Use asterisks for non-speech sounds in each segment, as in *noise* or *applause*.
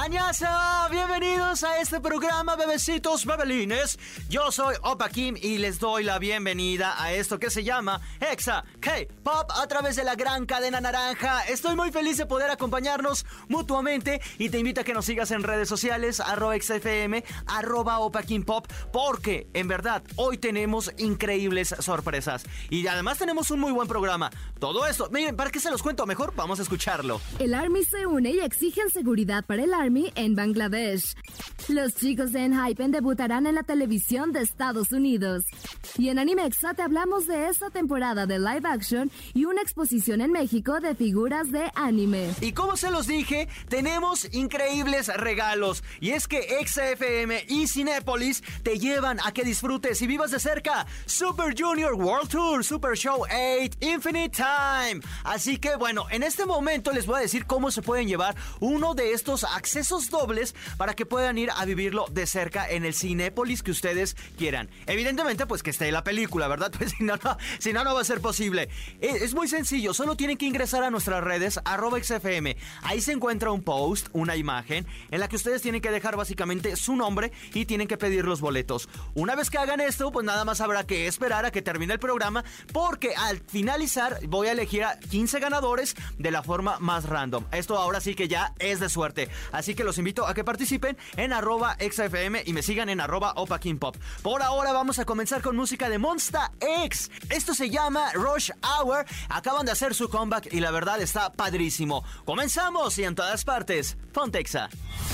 Añasa, bienvenidos a este programa, bebecitos bebelines. Yo soy Opa Kim y les doy la bienvenida a esto que se llama Exa K-Pop a través de la gran cadena naranja. Estoy muy feliz de poder acompañarnos mutuamente y te invito a que nos sigas en redes sociales, arroba XFM, arroba Opa Kim Pop, porque en verdad hoy tenemos increíbles sorpresas y además tenemos un muy buen programa. Todo esto, miren, ¿para qué se los cuento? Mejor vamos a escucharlo. El Army se une y exigen seguridad para el Army en Bangladesh. Los chicos de Enhypen debutarán en la televisión de Estados Unidos. Y en Animexa te hablamos de esta temporada de live action y una exposición en México de figuras de anime. Y como se los dije, tenemos increíbles regalos. Y es que XFM y Cinépolis te llevan a que disfrutes y vivas de cerca Super Junior World Tour, Super Show 8, Infinite Time. Así que bueno, en este momento les voy a decir cómo se pueden llevar uno de estos accesos dobles para que puedan ir a vivirlo de cerca en el Cinépolis que ustedes quieran. Evidentemente, pues que esté la película, ¿verdad? *laughs* Pues si no, no, si no, no va a ser posible. Es, es muy sencillo, solo tienen que ingresar a nuestras redes, XFM. Ahí se encuentra un post, una imagen, en la que ustedes tienen que dejar básicamente su nombre y tienen que pedir los boletos. Una vez que hagan esto, pues nada más habrá que esperar a que termine el programa, porque al finalizar voy a elegir a 15 ganadores de la forma más random. Esto ahora sí que ya es de suerte. Así que los invito a que participen en arroba XFM y me sigan en arroba Opa King Pop. Por ahora vamos a comenzar con música de Monsta X. Esto se llama Rush Hour. Acaban de hacer su comeback y la verdad está padrísimo. Comenzamos y en todas partes, Fontexa.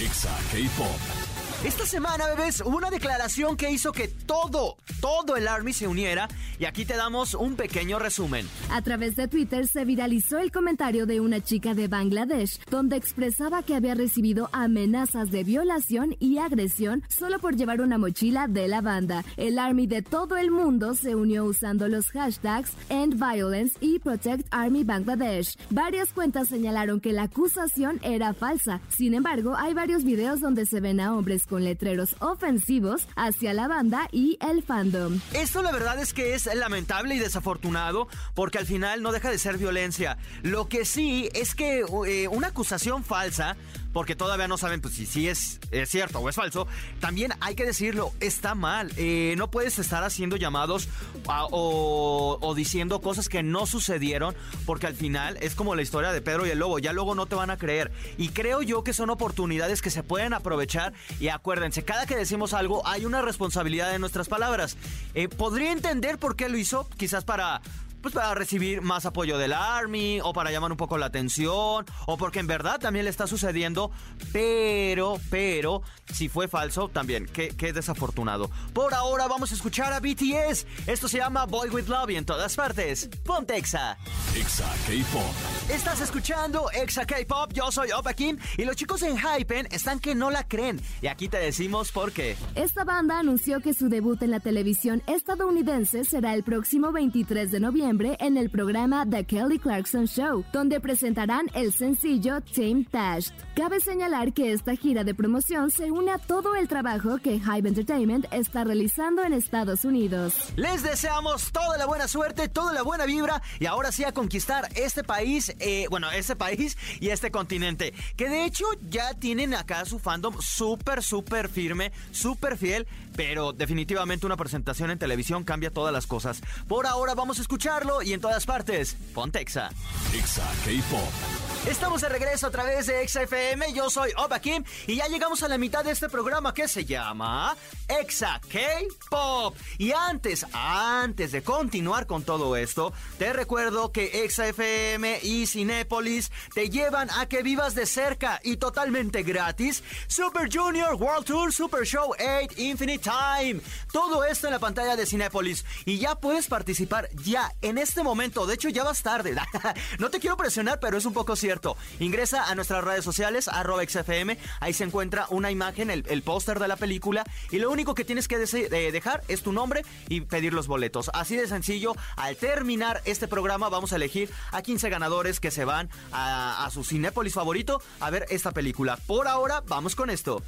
Exa K-Pop. Esta semana, bebés, hubo una declaración que hizo que todo, todo el Army se uniera y aquí te damos un pequeño resumen. A través de Twitter se viralizó el comentario de una chica de Bangladesh, donde expresaba que había recibido amenazas de violación y agresión solo por llevar una mochila de la banda. El Army de todo el mundo se unió usando los hashtags End Violence y Protect Army Bangladesh. Varias cuentas señalaron que la acusación era falsa. Sin embargo, hay varios videos donde se ven a hombres con letreros ofensivos hacia la banda y el fandom. Esto la verdad es que es lamentable y desafortunado porque al final no deja de ser violencia. Lo que sí es que eh, una acusación falsa porque todavía no saben pues, si, si es, es, cierto o es falso, también hay que decirlo, está mal. Eh, no puedes estar haciendo llamados o, diciendo cosas que no sucedieron, porque al final es como la historia de Pedro y el Lobo, ya luego no te van a creer. Y creo yo que son oportunidades que se pueden aprovechar y acuérdense, cada que decimos algo hay una responsabilidad de nuestras palabras. Eh, podría entender por qué lo hizo, quizás para pues para recibir más apoyo del Army o para llamar un poco la atención o porque en verdad también le está sucediendo, pero, pero, si fue falso también, qué, qué desafortunado. Por ahora vamos a escuchar a BTS, esto se llama Boy With Love y en todas partes, ponte Exa. Exa K-Pop. Estás escuchando Exa K-Pop, yo soy Opa Kim y los chicos en Hypen están que no la creen y aquí te decimos por qué. Esta banda anunció que su debut en la televisión estadounidense será el próximo 23 de noviembre en el programa The Kelly Clarkson Show, donde presentarán el sencillo Team Tashed. Cabe señalar que esta gira de promoción se une a todo el trabajo que Hive Entertainment está realizando en Estados Unidos. Les deseamos toda la buena suerte, toda la buena vibra y ahora sí a conquistar este país, eh, bueno, este país y este continente, que de hecho ya tienen acá su fandom súper, súper firme, súper fiel, pero definitivamente una presentación en televisión cambia todas las cosas. Por ahora vamos a escuchar y en todas partes. Pontexa. Exa K-Pop. Estamos de regreso a través de Exa FM. Yo soy Oba Kim y ya llegamos a la mitad de este programa que se llama Exa K-Pop. Y antes, antes de continuar con todo esto, te recuerdo que Exa FM y Cinépolis te llevan a que vivas de cerca y totalmente gratis Super Junior World Tour Super Show 8 Infinite Time. Todo esto en la pantalla de Cinépolis y ya puedes participar ya en este momento. De hecho, ya vas tarde. *laughs* no te quiero presionar, pero es un poco cierto ingresa a nuestras redes sociales, arroba XFM, ahí se encuentra una imagen, el, póster de la película, y lo único que tienes que dejar es tu nombre y pedir los boletos. Así de sencillo, al terminar este programa vamos a elegir a 15 ganadores que se van a, su Cinépolis favorito a ver esta película. Por ahora, vamos con esto.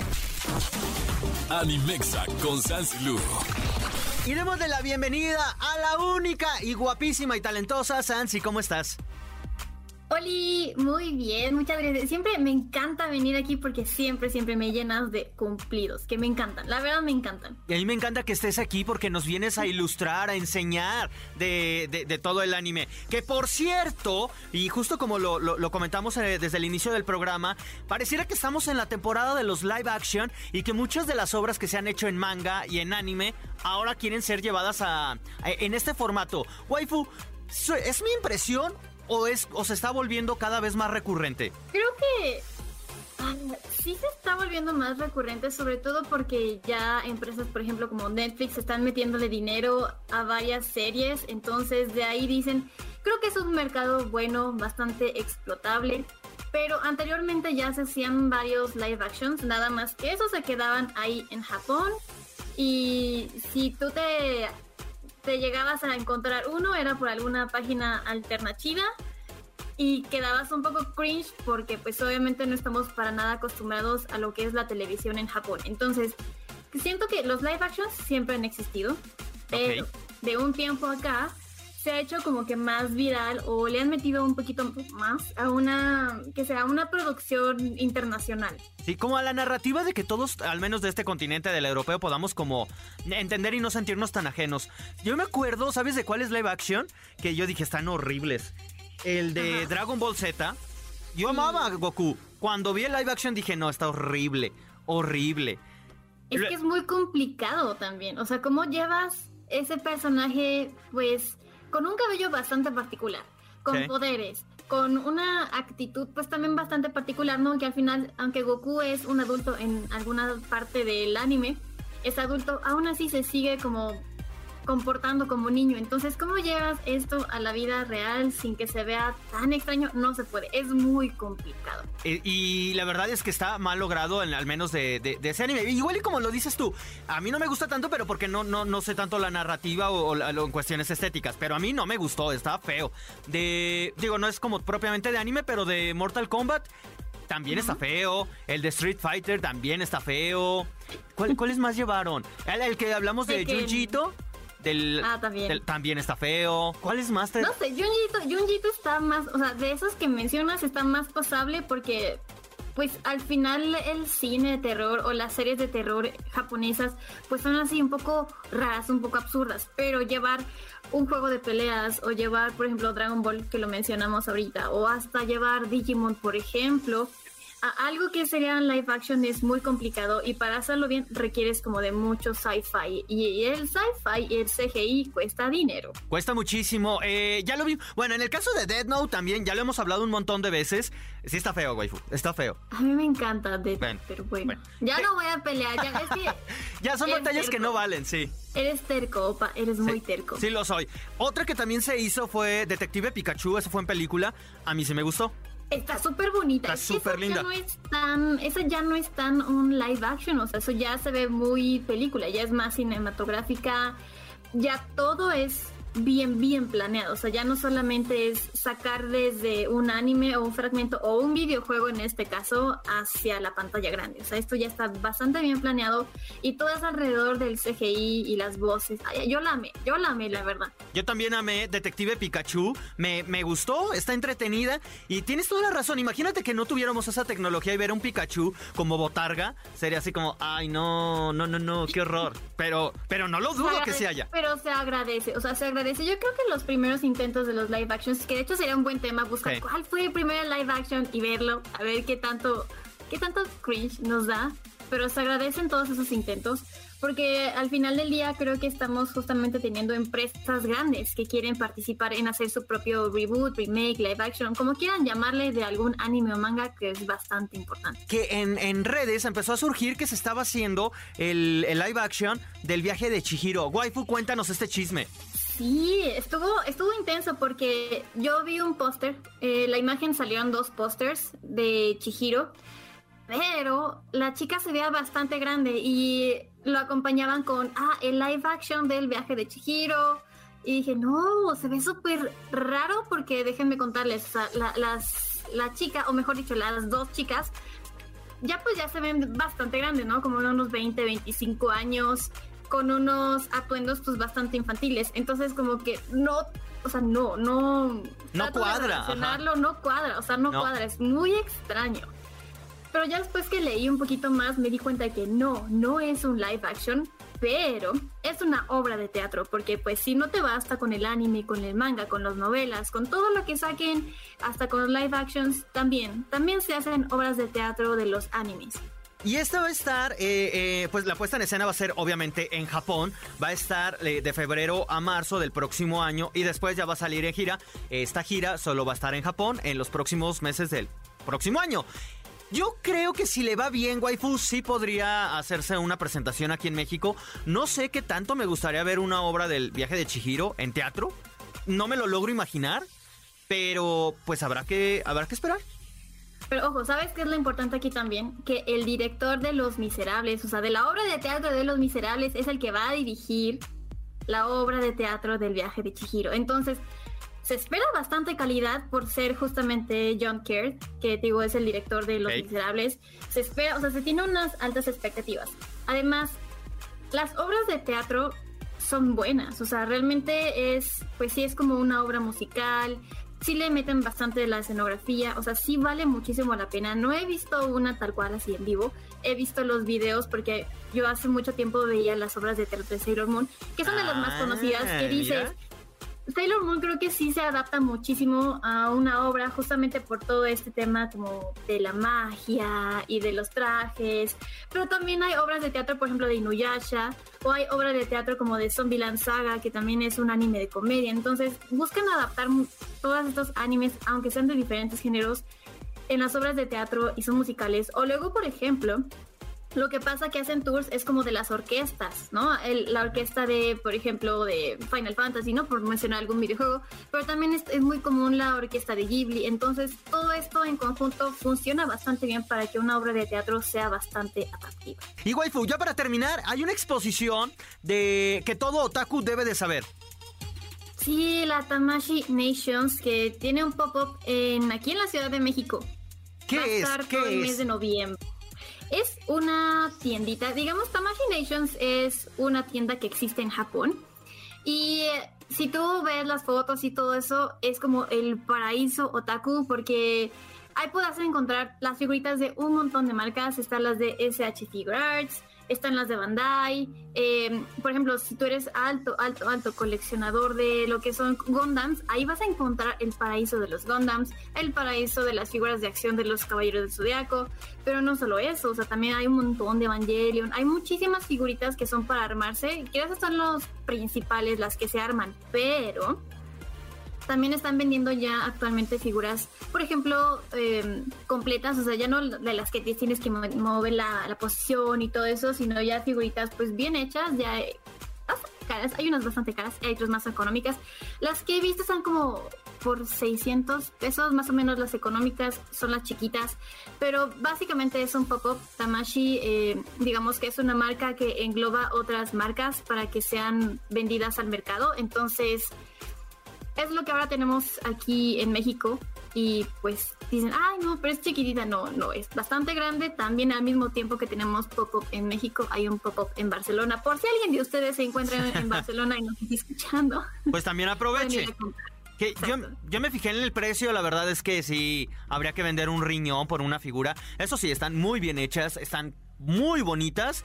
Animexa con Sansilu. Y de la bienvenida a la única y guapísima y talentosa Sansi. ¿Cómo estás? Oli, muy bien, muchas gracias. Siempre me encanta venir aquí porque siempre, siempre me llenas de cumplidos, que me encantan, la verdad me encantan. Y a mí me encanta que estés aquí porque nos vienes a ilustrar, a enseñar de, todo el anime. Que por cierto, y justo como lo, comentamos eh, desde el inicio del programa, pareciera que estamos en la temporada de los live action y que muchas de las obras que se han hecho en manga y en anime ahora quieren ser llevadas a, a en este formato. Waifu, ¿es mi impresión o, es, o se está volviendo cada vez más recurrente? Creo que ah, sí se está volviendo más recurrente, sobre todo porque ya empresas, por ejemplo, como Netflix, están metiéndole dinero a varias series. Entonces, de ahí dicen, creo que es un mercado bueno, bastante explotable. Pero anteriormente ya se hacían varios live actions, nada más que eso se quedaban ahí en Japón. Y si tú te te llegabas a encontrar uno, era por alguna página alternativa y quedabas un poco cringe porque pues obviamente no estamos para nada acostumbrados a lo que es la televisión en Japón. Entonces, siento que los live actions siempre han existido, pero de un tiempo acá se ha hecho como que más viral o le han metido un poquito más a una, que sea una producción internacional. Sí, como a la narrativa de que todos, al menos de este continente del europeo, podamos como entender y no sentirnos tan ajenos. Yo me acuerdo, ¿sabes de cuál es live action? Que yo dije, están horribles. El de Dragon Ball Z. Yo amaba a Goku. Cuando vi el live action dije, no, está horrible, horrible. Es que es muy complicado también. O sea, ¿cómo llevas ese personaje, pues con un cabello bastante particular, con poderes, con una actitud pues también bastante particular, ¿no? Que al final, aunque Goku es un adulto en alguna parte del anime, es adulto, aún así se sigue como comportando como niño. Entonces, ¿cómo llevas esto a la vida real sin que se vea tan extraño? No se puede, es muy complicado. Y, la verdad es que está mal logrado, en, al menos de, ese anime. Igual y como lo dices tú, a mí no me gusta tanto, pero porque no, no, no sé tanto la narrativa o, en cuestiones estéticas, pero a mí no me gustó, está feo. De, digo, no es como propiamente de anime, pero de Mortal Kombat también está feo. El de Street Fighter también está feo. ¿Cuáles más llevaron? El, que hablamos de, de Junjito ah, también. también está feo. ¿Cuál es más? No sé, Junjito, está más, o sea, de esos que mencionas está más pasable porque pues al final el cine de terror o las series de terror japonesas pues son así un poco raras, un poco absurdas, pero llevar un juego de peleas o llevar por ejemplo Dragon Ball que lo mencionamos ahorita o hasta llevar Digimon por ejemplo algo que sería live action es muy complicado y para hacerlo bien requieres como de mucho sci-fi y el sci-fi y el CGI cuesta dinero. Cuesta muchísimo. Eh, ya lo vi. Bueno, en el caso de Dead Note también, ya lo hemos hablado un montón de veces. Sí está feo, waifu. Está feo. A mí me encanta Dead Note, pero bueno. Ya no voy a pelear. Ya, es que *laughs* ya son batallas que no valen, sí. Eres terco, opa, eres muy terco. Sí, lo soy. Otra que también se hizo fue Detective Pikachu, esa fue en película. A mí sí me gustó. Está súper bonita. Está súper linda. Ya no es tan, eso ya no es tan un live action, o sea, eso ya se ve muy película, ya es más cinematográfica, ya todo es bien, bien planeado. O sea, ya no solamente es sacar desde un anime o un fragmento o un videojuego en este caso hacia la pantalla grande. O sea, esto ya está bastante bien planeado y todo es alrededor del CGI y las voces. yo la amé, yo la amé, la verdad. Yo también amé Detective Pikachu. Me, me gustó, está entretenida y tienes toda la razón. Imagínate que no tuviéramos esa tecnología y ver a un Pikachu como botarga. Sería así como, ay, no, no, no, no, qué horror. Pero, pero no lo dudo que se haya. Pero se agradece, o sea, se agradece yo creo que los primeros intentos de los live actions, que de hecho sería un buen tema buscar cuál fue el primer live action y verlo, a ver qué tanto, qué tanto cringe nos da. Pero se agradecen todos esos intentos porque al final del día creo que estamos justamente teniendo empresas grandes que quieren participar en hacer su propio reboot, remake, live action, como quieran llamarle de algún anime o manga que es bastante importante. Que en, en redes empezó a surgir que se estaba haciendo el, el live action del viaje de Chihiro. Waifu, cuéntanos este chisme. Sí, estuvo, estuvo intenso porque yo vi un póster, eh, la imagen salieron dos pósters de Chihiro, pero la chica se veía bastante grande y lo acompañaban con, ah, el live action del viaje de Chihiro. Y dije, no, se ve súper raro porque déjenme contarles, la, las, la chica, o mejor dicho, las dos chicas, ya pues ya se ven bastante grandes, ¿no? Como unos 20, 25 años con unos atuendos pues bastante infantiles. Entonces como que no, o sea, no, no... No cuadra. no cuadra, o sea, no, cuadra, es muy extraño. Pero ya después que leí un poquito más me di cuenta de que no, no es un live action, pero es una obra de teatro, porque pues si no te basta con el anime, con el manga, con las novelas, con todo lo que saquen, hasta con los live actions, también, también se hacen obras de teatro de los animes. Y esta va a estar, eh, eh, pues la puesta en escena va a ser obviamente en Japón. Va a estar eh, de febrero a marzo del próximo año y después ya va a salir en gira. Esta gira solo va a estar en Japón en los próximos meses del próximo año. Yo creo que si le va bien, Waifu, sí podría hacerse una presentación aquí en México. No sé qué tanto me gustaría ver una obra del viaje de Chihiro en teatro. No me lo logro imaginar, pero pues habrá que, habrá que esperar. Pero ojo, ¿sabes qué es lo importante aquí también? Que el director de Los Miserables, o sea, de la obra de teatro de Los Miserables, es el que va a dirigir la obra de teatro del viaje de Chihiro. Entonces, se espera bastante calidad por ser justamente John Kerr, que digo es el director de Los Miserables. Se espera, o sea, se tiene unas altas expectativas. Además, las obras de teatro son buenas, o sea, realmente es, pues sí es como una obra musical, sí le meten bastante de la escenografía, o sea, sí vale muchísimo la pena. No he visto una tal cual así en vivo, he visto los videos porque yo hace mucho tiempo veía las obras de teatro de Sailor Moon, que son de las más conocidas, que ah, dices, Sailor Moon creo que sí se adapta muchísimo a una obra justamente por todo este tema como de la magia y de los trajes, pero también hay obras de teatro, por ejemplo, de Inuyasha, o hay obras de teatro como de Zombieland Saga, que también es un anime de comedia, entonces buscan adaptar todos estos animes, aunque sean de diferentes géneros, en las obras de teatro y son musicales, o luego, por ejemplo, lo que pasa que hacen tours es como de las orquestas, ¿no? la orquesta de, por ejemplo, de Final Fantasy, ¿no? Por mencionar algún videojuego, pero también es, muy común la orquesta de Ghibli. Entonces, todo esto en conjunto funciona bastante bien para que una obra de teatro sea bastante atractiva. Y waifu, ya para terminar, hay una exposición de que todo otaku debe de saber. Sí, la Tamashi Nations, que tiene un pop-up en, aquí en la Ciudad de México. ¿Qué Va a es? estar todo el mes de noviembre. Es una tiendita, digamos, Tamaginations es una tienda que existe en Japón. Y si tú ves las fotos y todo eso, es como el paraíso otaku porque ahí puedes encontrar las figuritas de un montón de marcas. Están las de SH Figure Arts, están las de Bandai. Em, por ejemplo, si tú eres alto, alto, alto coleccionador de lo que son Gundams, ahí vas a encontrar el paraíso de los Gundams, el paraíso de las figuras de acción de los Caballeros del Zodiaco. Pero no solo eso, o sea, también hay un montón de Evangelion. Hay muchísimas figuritas que son para armarse, esas son los principales, las que se arman. Pero también están vendiendo ya actualmente figuras, por ejemplo, em, completas, o sea, ya no de las que tienes que mover la, posición y todo eso, sino ya figuritas pues bien hechas, ya caras, hay unas bastante caras, hay otras más económicas. Las que he visto están como por 600 pesos, más o menos las económicas son las chiquitas, pero básicamente es un pop-up. Tamashi, eh, digamos que es una marca que engloba otras marcas para que sean vendidas al mercado, entonces es lo que ahora tenemos aquí en México y pues dicen, ay no, pero es chiquitita, no, no, es bastante grande, también al mismo tiempo que tenemos pop-up en México, hay un pop-up en Barcelona, por si alguien de ustedes se encuentra en Barcelona y nos está escuchando. *laughs* Pues también aproveche. Que yo, yo, me fijé en el precio, la verdad es que sí, habría que vender un riñón por una figura. Eso sí, están muy bien hechas, están muy bonitas.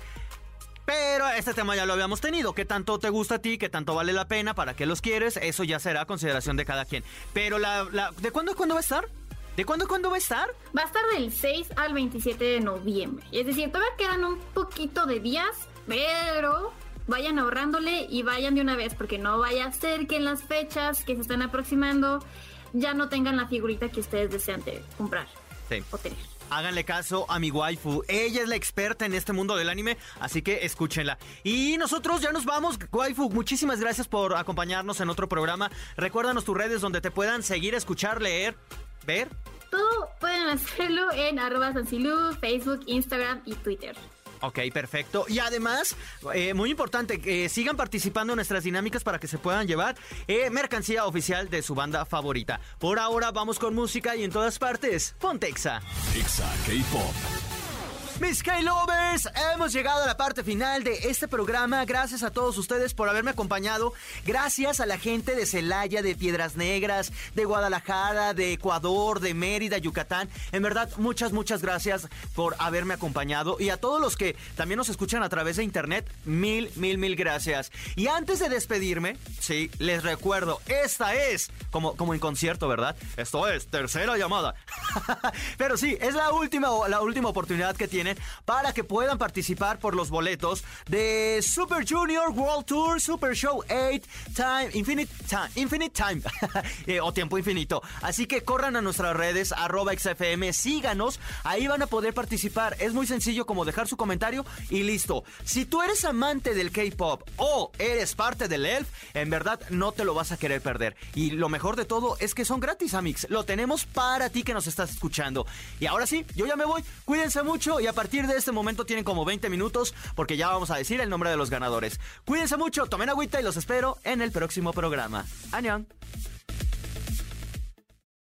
Pero este tema ya lo habíamos tenido. ¿Qué tanto te gusta a ti? ¿Qué tanto vale la pena? ¿Para qué los quieres? Eso ya será consideración de cada quien. Pero la, ¿de cuándo cuándo va a estar? ¿De cuándo a cuándo va a estar? Va a estar del 6 al 27 de noviembre. Es decir, todavía quedan un poquito de días, pero vayan ahorrándole y vayan de una vez, porque no vaya a ser que en las fechas que se están aproximando ya no tengan la figurita que ustedes desean comprar sí. o tener. Háganle caso a mi waifu. Ella es la experta en este mundo del anime, así que escúchenla. Y nosotros ya nos vamos, waifu. Muchísimas gracias por acompañarnos en otro programa. Recuérdanos tus redes donde te puedan seguir, escuchar, leer, ver. Todo pueden hacerlo en arroba Facebook, Instagram y Twitter. Ok, perfecto. Y además, eh, muy importante, que sigan participando en nuestras dinámicas para que se puedan llevar eh, mercancía oficial de su banda favorita. Por ahora vamos con música y en todas partes, Pontexa. Exa K-Pop. Mis K-Lovers, hemos llegado a la parte final de este programa. Gracias a todos ustedes por haberme acompañado. Gracias a la gente de Celaya, de Piedras Negras, de Guadalajara, de Ecuador, de Mérida, Yucatán. En verdad, muchas, muchas gracias por haberme acompañado. Y a todos los que también nos escuchan a través de internet, mil, mil, mil gracias. Y antes de despedirme, sí, les recuerdo, esta es, como, como en concierto, ¿verdad? Esto es tercera llamada. *laughs* Pero sí, es la última, la última oportunidad que para que puedan participar por los boletos de Super Junior World Tour Super Show 8 Time Infinite Time Infinite Time *laughs* eh, o tiempo infinito. Así que corran a nuestras redes arroba XFM, síganos, ahí van a poder participar. Es muy sencillo como dejar su comentario y listo. Si tú eres amante del K-pop o eres parte del ELF, en verdad no te lo vas a querer perder. Y lo mejor de todo es que son gratis, Amix. Lo tenemos para ti que nos estás escuchando. Y ahora sí, yo ya me voy. Cuídense mucho y a partir de este momento tienen como 20 minutos porque ya vamos a decir el nombre de los ganadores. Cuídense mucho, tomen agüita y los espero en el próximo programa. ¡Añón!